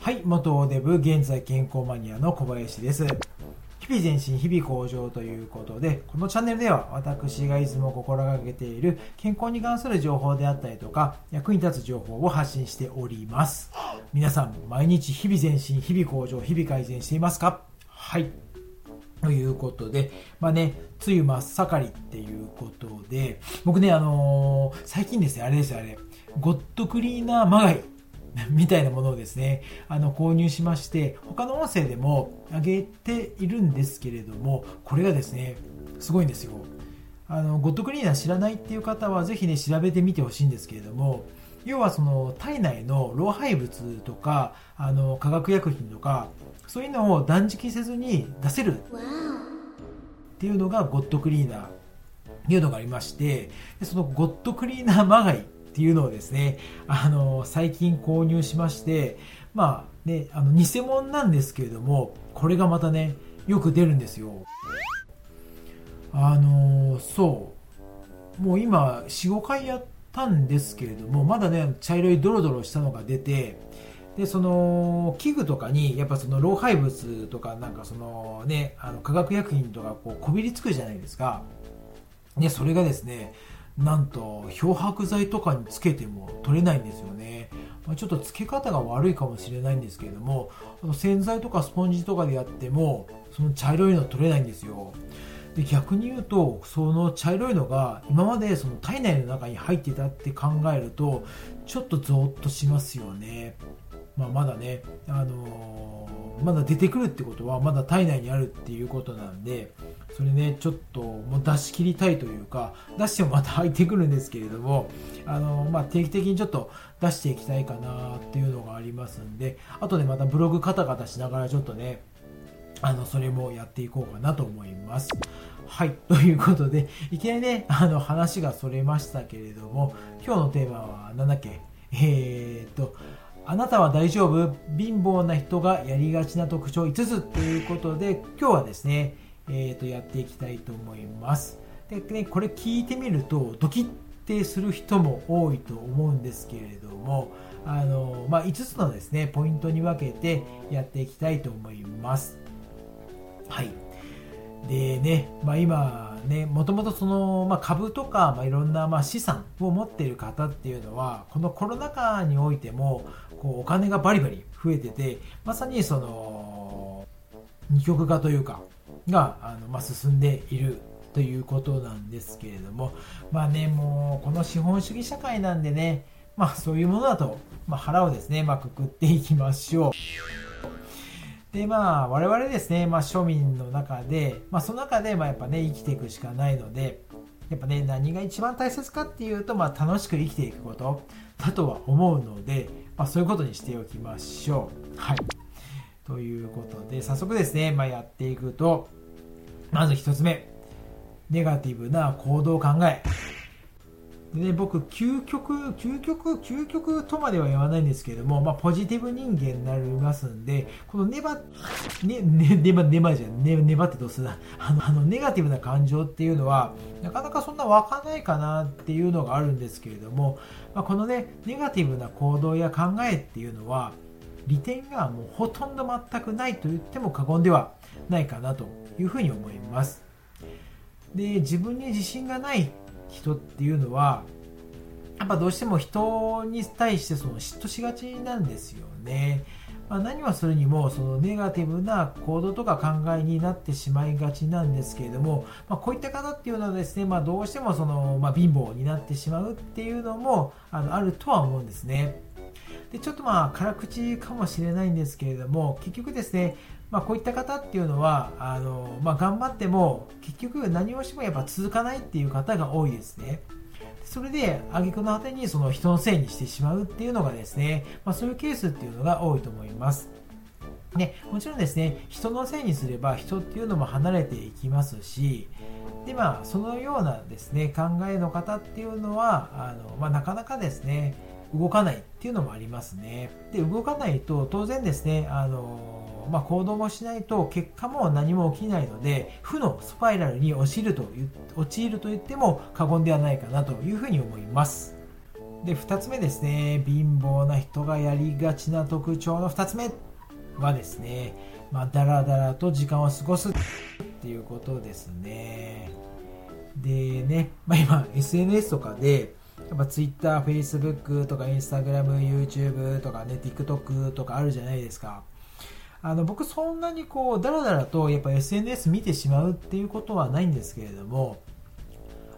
はい、元デブ、現在健康マニアの小林です。日々前進、日々向上ということで、このチャンネルでは私がいつも心がけている健康に関する情報であったりとか、役に立つ情報を発信しております。皆さん、毎日日々前進、日々向上、日々改善していますか？はい。ということで、まあね、梅雨真っ盛りっていうことで、僕ね、あのー最近ですね、あれですよ、あれ、ゴッドクリーナーまがい みたいなものをですね、あの、購入しまして、他の音声でも上げているんですけれども、これがですね、すごいんですよ。あの、ゴッドクリーナー知らないっていう方は、ぜひね、調べてみてほしいんですけれども、要はその体内の老廃物とかあの化学薬品とかそういうのを断食せずに出せるっていうのがゴッドクリーナーっていうのがありましてそのゴッドクリーナーまがいっていうのをですねあの最近購入しましてまあねあの偽物なんですけれどもこれがまたねよく出るんですよ。あのそう。もう今45回やったんですけれどもまだね茶色いドロドロしたのが出てでその器具とかにやっぱその老廃物とかなんかそのねあの化学薬品とかこうこびりつくじゃないですか。でそれがですねなんと漂白剤とかにつけても取れないんですよね。まあちょっとつけ方が悪いかもしれないんですけれどもあの洗剤とかスポンジとかでやってもその茶色いの取れないんですよ。で逆に言うとその茶色いのが今までその体内の中に入ってたって考えるとちょっとゾーッとしますよね、まあ、まだね、あのーまだ出てくるってことはまだ体内にあるっていうことなんでそれねちょっともう出し切りたいというか出してもまた入ってくるんですけれども、あのーまあ、定期的にちょっと出していきたいかなっていうのがありますんであとでまたブログカタカタしながらちょっとねあの、それもやっていこうかなと思います。はい。ということで、いきなりね、あの、話がそれましたけれども、今日のテーマは何だっけ？えー、っと、あなたは大丈夫？貧乏な人がやりがちな特徴5つということで、今日はですね、えー、と、やっていきたいと思います。で、ね、これ聞いてみると、ドキッてする人も多いと思うんですけれども、あの、まあ、5つのですね、ポイントに分けてやっていきたいと思います。はい。でね、まあ、今ね、もともとその、まあ、株とか、まあ、いろんなまあ資産を持っている方っていうのは、このコロナ禍においても、こうお金がバリバリ増えてて、まさにその、二極化というか、が、あのまあ、進んでいるということなんですけれども、まあね、もう、この資本主義社会なんでね、まあ、そういうものだと、まあ、腹をですね、まあ、くくっていきましょう。でまあ我々ですね、まあ、庶民の中で、まあ、その中でまあやっぱね生きていくしかないのでやっぱね何が一番大切かっていうと、まあ、楽しく生きていくことだとは思うので、まあ、そういうことにしておきましょう。はい。ということで早速ですね、まあ、やっていくとまず1つ目。ネガティブな行動考え。で、僕、究極、究極、究極とまでは言わないんですけれども、まあ、ポジティブ人間になりますんで、このネバ、ね、ね、ネバ、ネバじゃん、ね、ネバってどうするな。あの、あの、ネガティブな感情っていうのは、なかなかそんな湧かないかなっていうのがあるんですけれども、まあ、このね、ネガティブな行動や考えっていうのは、利点がもうほとんど全くないと言っても過言ではないかなというふうに思います。で、自分に自信がない人っていうのはやっぱどうしても人に対してその嫉妬しがちなんですよね。まあ、何をするにもそのネガティブな行動とか考えになってしまいがちなんですけれども、まあ、こういった方っていうのはですね、まあ、どうしてもその、ま、貧乏になってしまうっていうのもあのあるとは思うんですね。でちょっとまあ辛口かもしれないんですけれども結局ですねまあ、こういった方っていうのはあの、まあ、頑張っても結局何をしてもやっぱ続かないっていう方が多いですね。それで挙句の果てにその人のせいにしてしまうっていうのがですね、まあ、そういうケースっていうのが多いと思います。ね、もちろんですね、人のせいにすれば人っていうのも離れていきますし、でまあ、そのようなですね、考えの方っていうのは、あのまあ、なかなかですね、動かないっていうのもありますね。で、動かないと当然ですね、あのまあ、行動もしないと結果も何も起きないので負のスパイラルに陥ると陥ると言っても過言ではないかなというふうに思います。で2つ目ですね。貧乏な人がやりがちな特徴の2つ目はですね、まあ、だらだらと時間を過ごすっていうことですね。でね、まあ、今 SNS とかでやっぱ Twitter、Facebook とか Instagram、YouTube とかね TikTok とかあるじゃないですか。あの僕そんなにこうだらだらとやっぱ SNS 見てしまうっていうことはないんですけれども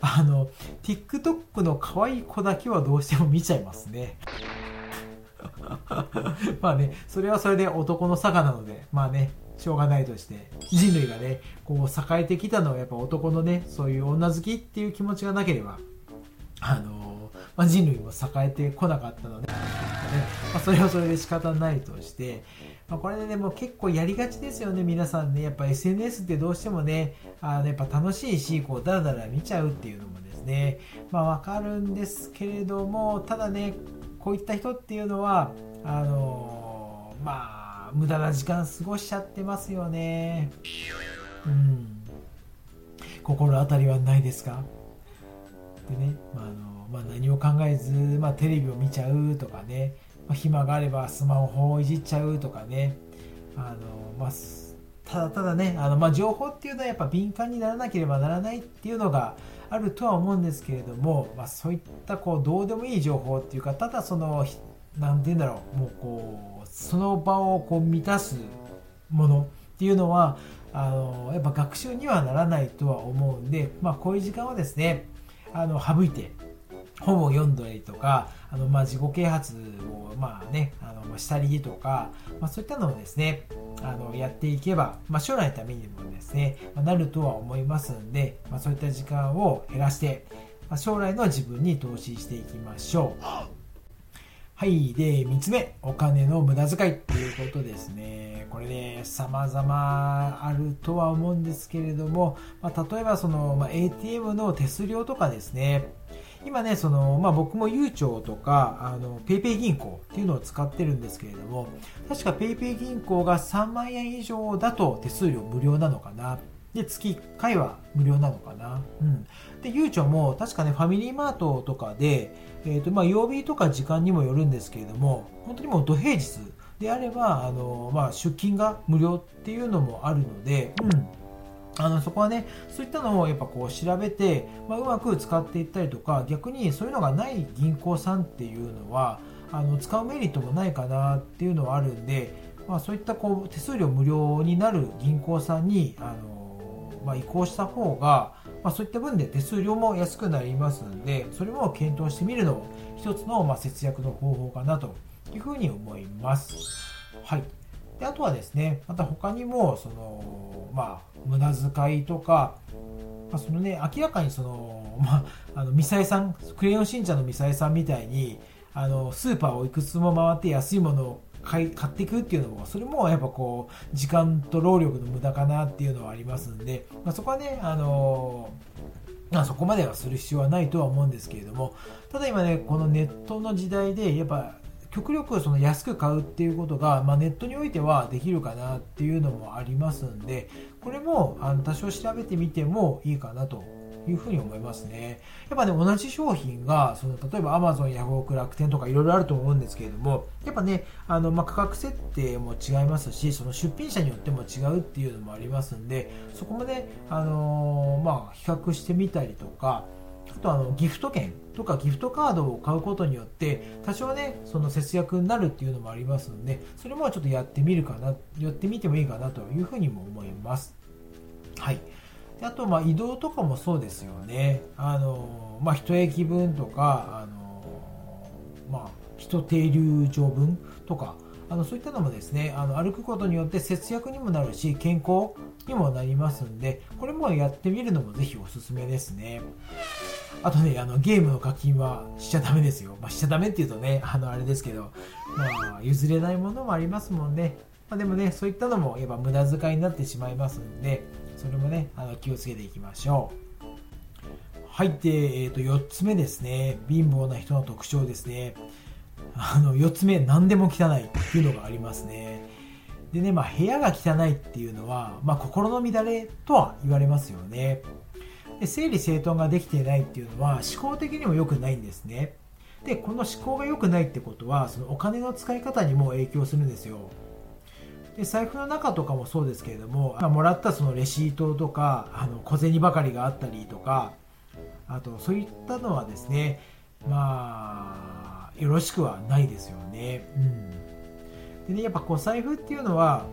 あの TikTok の可愛い子だけはどうしても見ちゃいますね。まあねそれはそれで男の差がなのでまあねしょうがないとして人類がねこう栄えてきたのはやっぱ男のねそういう女好きっていう気持ちがなければあの、まあ、人類も栄えてこなかったので、ねまあ、それはそれで仕方ないとしてまあ、これで、ね、もう結構やりがちですよね、皆さんね。やっぱ SNS ってどうしてもね、あのやっぱ楽しいし、こう、だらだら見ちゃうっていうのもですね、まあわかるんですけれども、ただね、こういった人っていうのは、あのー、まあ、無駄な時間過ごしちゃってますよね。うん。心当たりはないですか？でね、まあ、あのまあ、何を考えず、まあ、テレビを見ちゃうとかね、まあ、暇があればスマホをいじっちゃうとかね。あの、まあ、ただただねあの、まあ、情報っていうのはやっぱ敏感にならなければならないっていうのがあるとは思うんですけれども、まあ、そういったこうどうでもいい情報っていうかただその何て言うんだろうもうこうその場をこう満たすものっていうのはあのやっぱ学習にはならないとは思うんで、まあ、こういう時間はですねあの省いて本を読んだりとか、あのまあ自己啓発をまあね、あのしたりとか、まあ、そういったのをですね、あのやっていけば、まあ、将来のためにもですね、まあ、なるとは思いますんで、まあ、そういった時間を減らして、まあ、将来の自分に投資していきましょう。はい。で、3つ目、お金の無駄遣いっていうことですね。これね、様々あるとは思うんですけれども、まあ、例えばその、まあ、ATM の手数料とかですね、今ね、その、まあ、僕もゆうちょとか、あの、ペイペイ銀行っていうのを使ってるんですけれども、確かペイペイ銀行が3万円以上だと手数料無料なのかな。で、月1回は無料なのかな。うん。で、ゆうちょも確かね、ファミリーマートとかで、えっ、ー、と、まあ、曜日とか時間にもよるんですけれども、本当にもう土平日であれば、あの、まあ、出勤が無料っていうのもあるので、うん。あのそこはね、そういったのをやっぱこう調べて、まあ、うまく使っていったりとか、逆にそういうのがない銀行さんっていうのは、あの使うメリットもないかなっていうのはあるんで、まあ、そういったこう手数料無料になる銀行さんにあの、まあ、移行した方が、まあ、そういった分で手数料も安くなりますんで、それも検討してみるのも一つのまあ節約の方法かなというふうに思います。はい。であとはですね、また他にも、その、まあ、無駄遣いとか、まあ、そのね、明らかにその、まあ、あの、ミサイさん、クレヨンしんちゃんのミサイさんみたいに、あの、スーパーをいくつも回って安いものを買い買っていくっていうのも、それもやっぱこう、時間と労力の無駄かなっていうのはありますんで、まあ、そこはね、あのまあ、そこまではする必要はないとは思うんですけれども、ただ今ね、このネットの時代で、やっぱ極力その安く買うっていうことが、まあ、ネットにおいてはできるかなっていうのもありますんでこれもあの多少調べてみてもいいかなというふに思いますね。やっぱね、同じ商品が、その例えば Amazon、ヤフオク、楽天とかいろいろあると思うんですけれども、やっぱね、あの、まあ、価格設定も違いますし、その出品者によっても違うっていうのもありますんで、そこもね、あのー、まあ、比較してみたりとか、あとあのギフト券とかギフトカードを買うことによって多少ねその節約になるっていうのもありますのでそれもちょっとやってみるかなやってみてもいいかなというふうにも思います。はい。であとまあ移動とかもそうですよね。あのまあ一駅分とかあのまあ一停留場分とかあのそういったのもですねあの歩くことによって節約にもなるし健康にもなりますんでこれもやってみるのもぜひおすすめですね。あとねあのゲームの課金はしちゃダメですよ、まあ、しちゃダメっていうとねあのあれですけど、まあ、譲れないものもありますもんね、まあ、でもねそういったのもやっぱ無駄遣いになってしまいますんでそれもねあの気をつけていきましょう。はいで、えー、と4つ目ですね。貧乏な人の特徴ですね。あの4つ目何でも汚いっていうのがありますね。でね、まあ、部屋が汚いっていうのは、まあ、心の乱れとは言われますよね。で整理整頓ができていないっていうのは思考的にも良くないんですね。でこの思考が良くないってことはそのお金の使い方にも影響するんですよ。で財布の中とかもそうですけれども、まあ、もらったそのレシートとかあの小銭ばかりがあったりとかあとそういったのはですねまあよろしくはないですよね。うん、でねやっぱこう財布っていうのは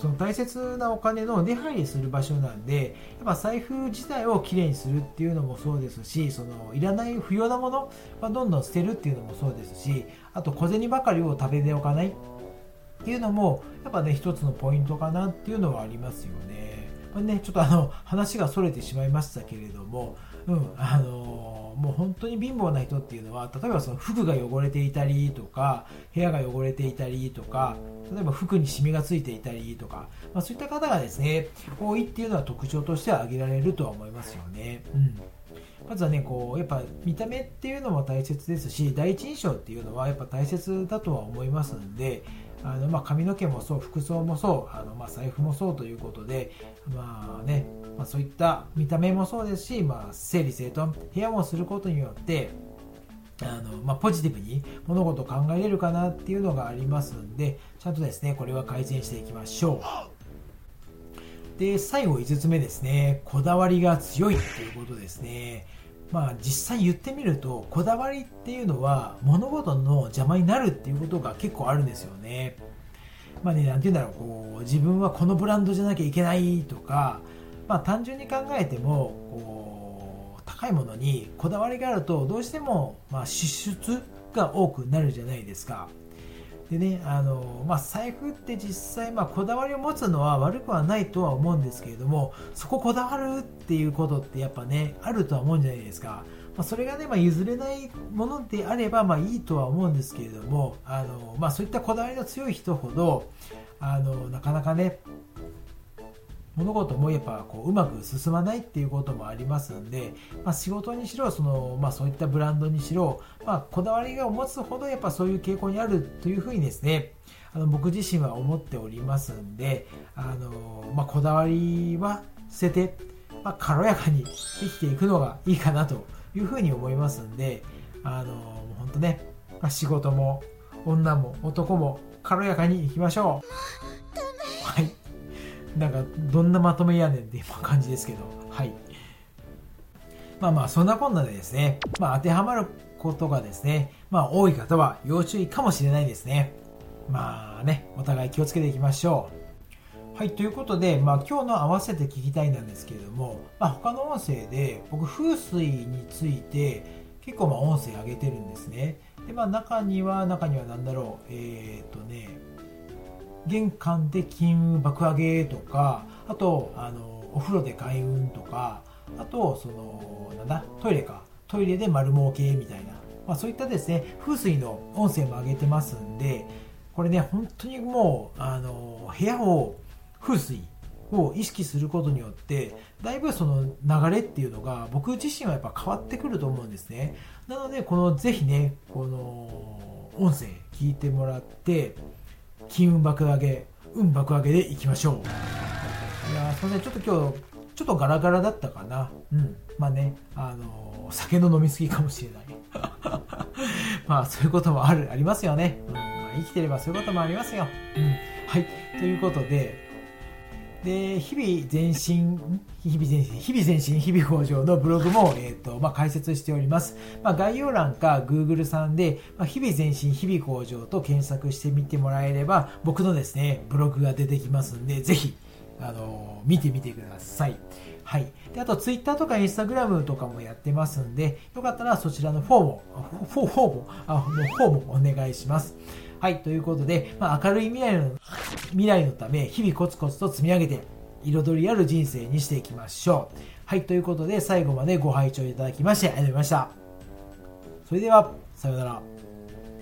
その大切なお金の出入りする場所なんでやっぱ財布自体をきれいにするっていうのもそうですしそのいらない不要なものはどんどん捨てるっていうのもそうですしあと小銭ばかりを食べておかないっていうのもやっぱね一つのポイントかなっていうのはありますよね。まあ、ねちょっとあの話がそれてしまいましたけれども、うんあのもう本当に貧乏な人っていうのは例えばその服が汚れていたりとか部屋が汚れていたりとか例えば服にシミがついていたりとか、まあ、そういった方がですね多いっていうのは特徴としては挙げられるとは思いますよね。うんまずはね、こう、やっぱ見た目っていうのも大切ですし、第一印象っていうのはやっぱ大切だとは思いますんで、あのまあ、髪の毛もそう服装もそうあの、まあ、財布もそうということで、まあねまあ、そういった見た目もそうですし、まあ、整理整頓部屋もすることによってあの、まあ、ポジティブに物事を考えれるかなっていうのがありますんでちゃんとですねこれは改善していきましょう。で最後5つ目ですねこだわりが強いということですね。まあ、実際言ってみるとこだわりっていうのは物事の邪魔になるっていうことが結構あるんですよね。まあね、なんて言うんだろうこう自分はこのブランドじゃなきゃいけないとか、まあ、単純に考えてもこう高いものにこだわりがあるとどうしてもまあ支出が多くなるじゃないですか。でね、あの、まあ、財布って実際、まあ、こだわりを持つのは悪くはないとは思うんですけれども、そここだわるっていうことってやっぱね、あるとは思うんじゃないですか。まあ、それがね、まあ、譲れないものであれば、まあ、いいとは思うんですけれども、あの、まあ、そういったこだわりの強い人ほど、あの、なかなかね、物事もやっぱこううまく進まないっていうこともありますんで、まあ、仕事にしろその、まあ、そういったブランドにしろ、まあ、こだわりが持つほどやっぱそういう傾向にあるというふうにですねあの僕自身は思っておりますんであの、まあ、こだわりは捨てて、まあ、軽やかに生きていくのがいいかなというふうに思いますんであの本当ね、まあ、仕事も女も男も軽やかにいきましょう。はいなんかどんなまとめやねんって今感じですけど。はい。まあまあそんなこんなでですね。まあ当てはまることがですね。まあ多い方は要注意かもしれないですね。まあねお互い気をつけていきましょう。はい、ということで、まあ、今日の合わせて聞きたいなんですけれども、まあ、他の音声で僕風水について結構まあ音声上げてるんですね。で、まあ、中には中には何だろう。えっ、ー、とね玄関で金運爆上げとかあとあのお風呂で開運とかあとそのなんだトイレか。トイレで丸儲けみたいな、まあ、そういったですね風水の音声も上げてますんでこれね本当にもうあの部屋を風水を意識することによってだいぶその流れっていうのが僕自身はやっぱ変わってくると思うんですね。なのでこのぜひねこの音声聞いてもらって金運爆上げ運爆上げでいきましょう。いやそれでちょっと今日ちょっとガラガラだったかな。うん。まあねあのー、酒の飲みすぎかもしれない。まあそういうこともあるありますよね、うん。まあ、生きてればそういうこともありますよ、うん、はい。ということでで日々前進日々前進日々前進日々向上のブログも、えーとまあ、解説しております、まあ、概要欄か Google さんで、まあ、日々前進日々向上と検索してみてもらえれば僕のですねブログが出てきますんでぜひあの見てみてくださいはい。で、あと、ツイッターとかインスタグラムとかもやってますんで、よかったらそちらのフォーも、フォー、フォーも、あ、フォローもお願いします。はい、ということで、まあ、明るい未来の、未来のため、日々コツコツと積み上げて、彩りある人生にしていきましょう。はい、ということで、最後までご拝聴いただきまして、ありがとうございました。それでは、さようなら。